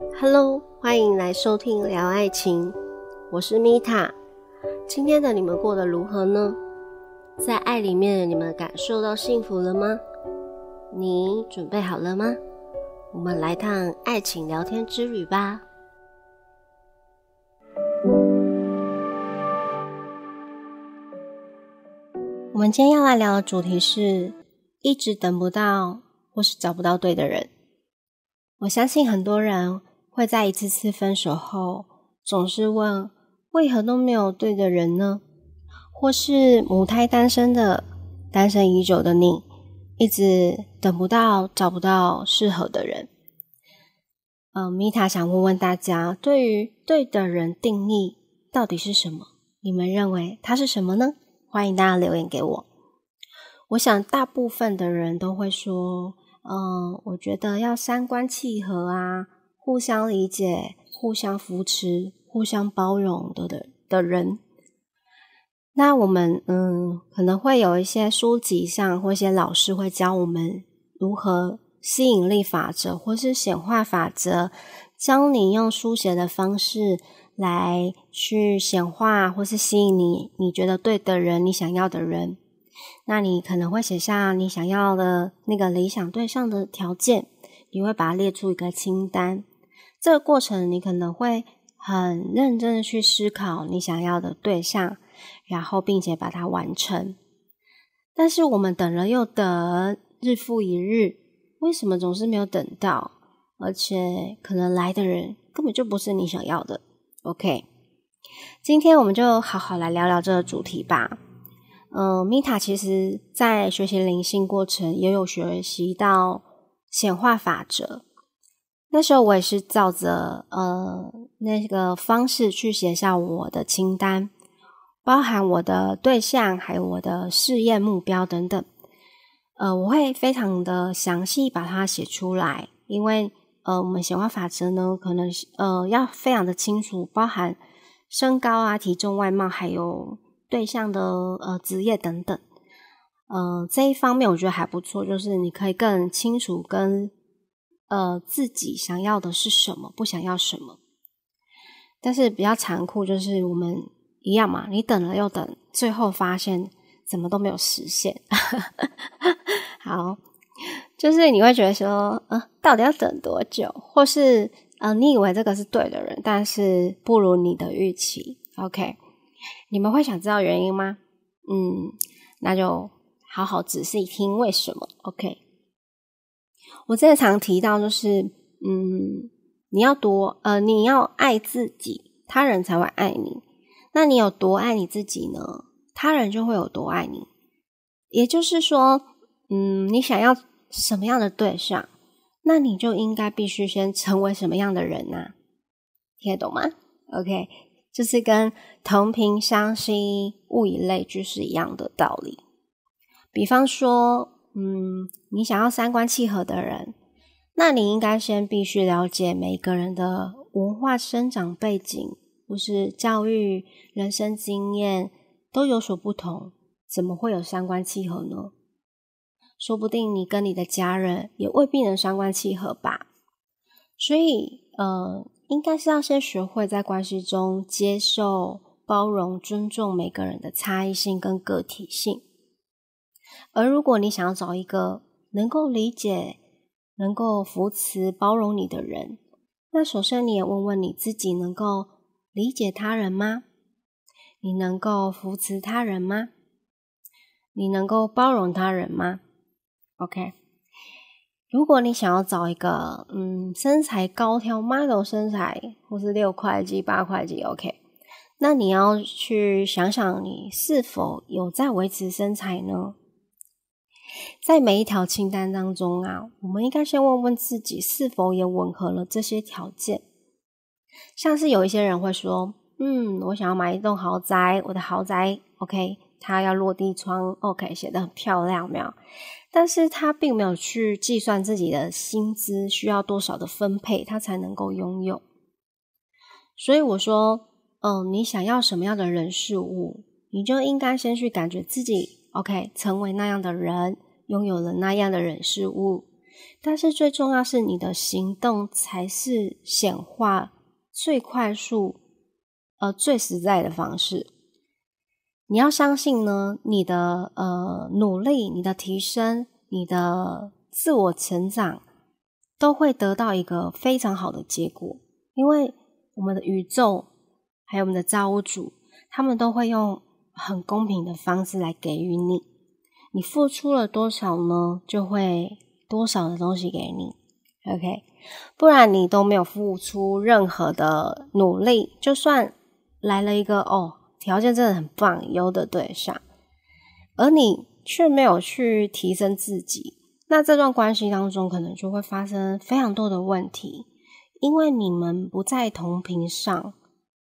Hello，欢迎来收听聊爱情，我是米塔。今天的你们过得如何呢？在爱里面，你们感受到幸福了吗？你准备好了吗？我们来趟爱情聊天之旅吧。我们今天要来聊的主题是：一直等不到，或是找不到对的人。我相信很多人。会在一次次分手后，总是问为何都没有对的人呢？或是母胎单身的、单身已久的你，一直等不到、找不到适合的人。呃，米塔想问问大家，对于对的人定义到底是什么？你们认为它是什么呢？欢迎大家留言给我。我想大部分的人都会说，嗯，我觉得要三观契合啊。互相理解、互相扶持、互相包容的的的人，那我们嗯可能会有一些书籍上或一些老师会教我们如何吸引力法则或是显化法则，教你用书写的方式来去显化或是吸引你你觉得对的人、你想要的人。那你可能会写下你想要的那个理想对象的条件，你会把它列出一个清单。这个过程，你可能会很认真的去思考你想要的对象，然后并且把它完成。但是我们等了又等，日复一日，为什么总是没有等到？而且可能来的人根本就不是你想要的。OK，今天我们就好好来聊聊这个主题吧。嗯，米塔其实在学习灵性过程也有学习到显化法则。那时候我也是照着呃那个方式去写下我的清单，包含我的对象，还有我的事业目标等等。呃，我会非常的详细把它写出来，因为呃我们显化法则呢，可能呃要非常的清楚，包含身高啊、体重、外貌，还有对象的呃职业等等。呃，这一方面我觉得还不错，就是你可以更清楚跟。呃，自己想要的是什么，不想要什么。但是比较残酷，就是我们一样嘛，你等了又等，最后发现怎么都没有实现。好，就是你会觉得说，呃，到底要等多久？或是呃，你以为这个是对的人，但是不如你的预期。OK，你们会想知道原因吗？嗯，那就好好仔细听为什么。OK。我这常提到，就是嗯，你要多呃，你要爱自己，他人才会爱你。那你有多爱你自己呢？他人就会有多爱你。也就是说，嗯，你想要什么样的对象，那你就应该必须先成为什么样的人呢？听得懂吗？OK，就是跟同频相吸、物以类聚是一样的道理。比方说。嗯，你想要三观契合的人，那你应该先必须了解每个人的文化生长背景，或是教育、人生经验都有所不同，怎么会有三观契合呢？说不定你跟你的家人也未必能三观契合吧。所以，呃，应该是要先学会在关系中接受、包容、尊重每个人的差异性跟个体性。而如果你想要找一个能够理解、能够扶持、包容你的人，那首先你也问问你自己：能够理解他人吗？你能够扶持他人吗？你能够包容他人吗？OK。如果你想要找一个嗯身材高挑、model 身材，或是六块肌、八块肌，OK，那你要去想想你是否有在维持身材呢？在每一条清单当中啊，我们应该先问问自己是否也吻合了这些条件。像是有一些人会说：“嗯，我想要买一栋豪宅，我的豪宅 OK，它要落地窗 OK，写的很漂亮，没有？但是他并没有去计算自己的薪资需要多少的分配，他才能够拥有。所以我说，嗯，你想要什么样的人事物，你就应该先去感觉自己。” OK，成为那样的人，拥有了那样的人事物，但是最重要是你的行动才是显化最快速、呃最实在的方式。你要相信呢，你的呃努力、你的提升、你的自我成长，都会得到一个非常好的结果，因为我们的宇宙还有我们的造物主，他们都会用很公平的方式来给予你。你付出了多少呢，就会多少的东西给你。OK，不然你都没有付出任何的努力，就算来了一个哦。条件真的很棒，优的对象，而你却没有去提升自己，那这段关系当中可能就会发生非常多的问题，因为你们不在同频上，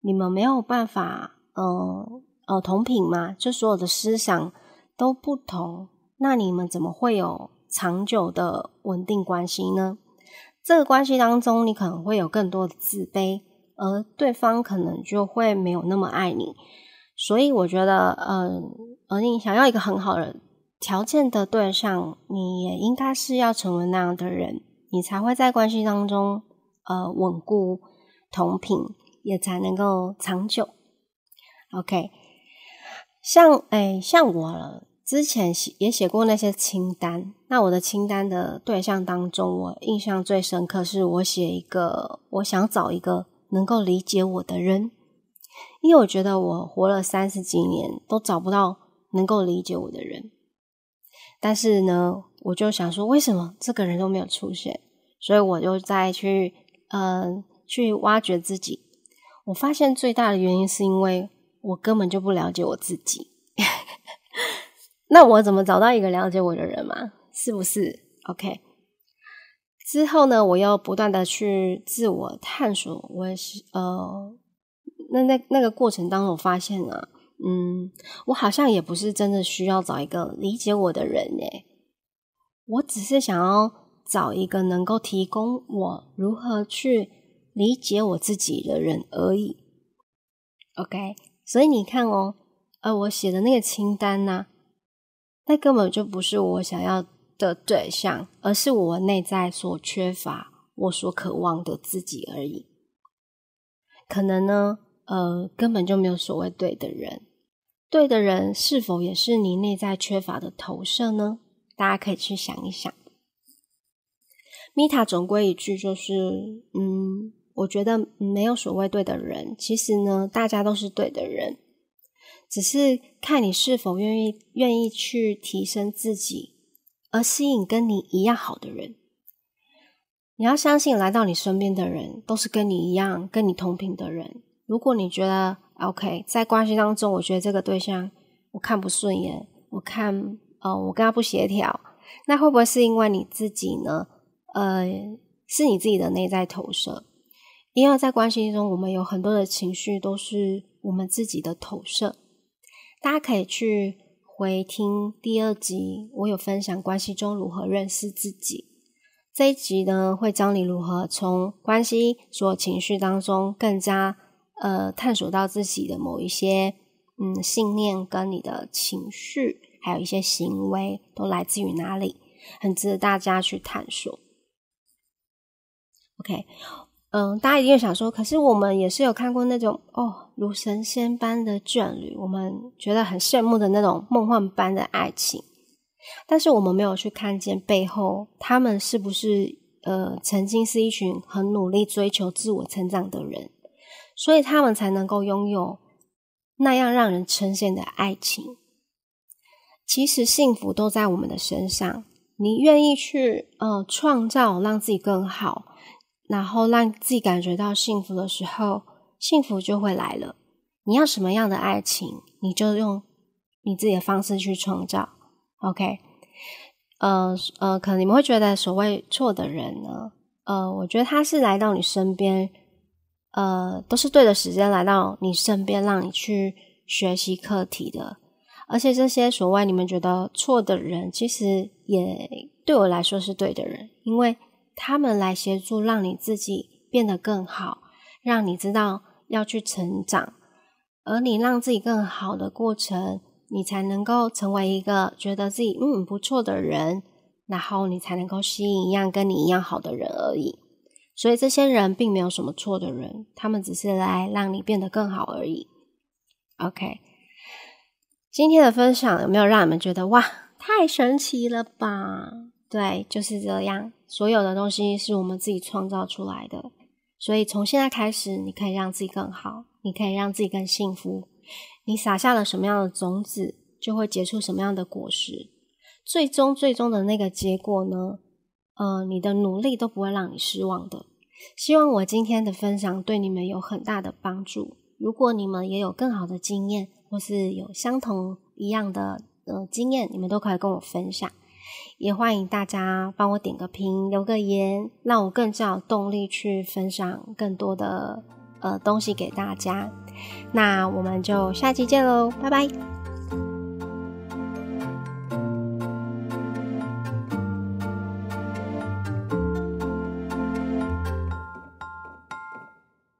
你们没有办法，呃呃同频嘛，就所有的思想都不同，那你们怎么会有长久的稳定关系呢？这个关系当中，你可能会有更多的自卑。而对方可能就会没有那么爱你，所以我觉得，嗯，而你想要一个很好的条件的对象，你也应该是要成为那样的人，你才会在关系当中，呃，稳固同频，也才能够长久。OK，像，哎，像我之前写也写过那些清单，那我的清单的对象当中，我印象最深刻是我写一个，我想找一个。能够理解我的人，因为我觉得我活了三十几年都找不到能够理解我的人。但是呢，我就想说，为什么这个人都没有出现？所以我就再去，嗯，去挖掘自己。我发现最大的原因是因为我根本就不了解我自己。那我怎么找到一个了解我的人嘛？是不是？OK。之后呢，我又不断的去自我探索，我也是呃，那那那个过程当中，我发现呢，嗯，我好像也不是真的需要找一个理解我的人诶，我只是想要找一个能够提供我如何去理解我自己的人而已。OK，所以你看哦，呃，我写的那个清单呢，那根本就不是我想要。的对象，而是我内在所缺乏、我所渴望的自己而已。可能呢，呃，根本就没有所谓对的人。对的人是否也是你内在缺乏的投射呢？大家可以去想一想。米塔总归一句就是，嗯，我觉得没有所谓对的人。其实呢，大家都是对的人，只是看你是否愿意愿意去提升自己。而吸引跟你一样好的人，你要相信来到你身边的人都是跟你一样、跟你同频的人。如果你觉得 OK，在关系当中，我觉得这个对象我看不顺眼，我看呃我跟他不协调，那会不会是因为你自己呢？呃，是你自己的内在投射？因为在关系中，我们有很多的情绪都是我们自己的投射。大家可以去。回听第二集，我有分享关系中如何认识自己。这一集呢，会教你如何从关系所有情绪当中，更加呃探索到自己的某一些嗯信念跟你的情绪，还有一些行为都来自于哪里，很值得大家去探索。OK。嗯，大家一定想说，可是我们也是有看过那种哦，如神仙般的眷侣，我们觉得很羡慕的那种梦幻般的爱情，但是我们没有去看见背后，他们是不是呃曾经是一群很努力追求自我成长的人，所以他们才能够拥有那样让人称羡的爱情。其实幸福都在我们的身上，你愿意去呃创造，让自己更好。然后让自己感觉到幸福的时候，幸福就会来了。你要什么样的爱情，你就用你自己的方式去创造。OK，呃呃，可能你们会觉得所谓错的人呢，呃，我觉得他是来到你身边，呃，都是对的时间来到你身边，让你去学习课题的。而且这些所谓你们觉得错的人，其实也对我来说是对的人，因为。他们来协助，让你自己变得更好，让你知道要去成长，而你让自己更好的过程，你才能够成为一个觉得自己嗯不错的人，然后你才能够吸引一样跟你一样好的人而已。所以这些人并没有什么错的人，他们只是来让你变得更好而已。OK，今天的分享有没有让你们觉得哇，太神奇了吧？对，就是这样。所有的东西是我们自己创造出来的，所以从现在开始，你可以让自己更好，你可以让自己更幸福。你撒下了什么样的种子，就会结出什么样的果实。最终，最终的那个结果呢？呃，你的努力都不会让你失望的。希望我今天的分享对你们有很大的帮助。如果你们也有更好的经验，或是有相同一样的呃经验，你们都可以跟我分享。也欢迎大家帮我点个评、留个言，让我更加有动力去分享更多的呃东西给大家。那我们就下期见喽，拜拜。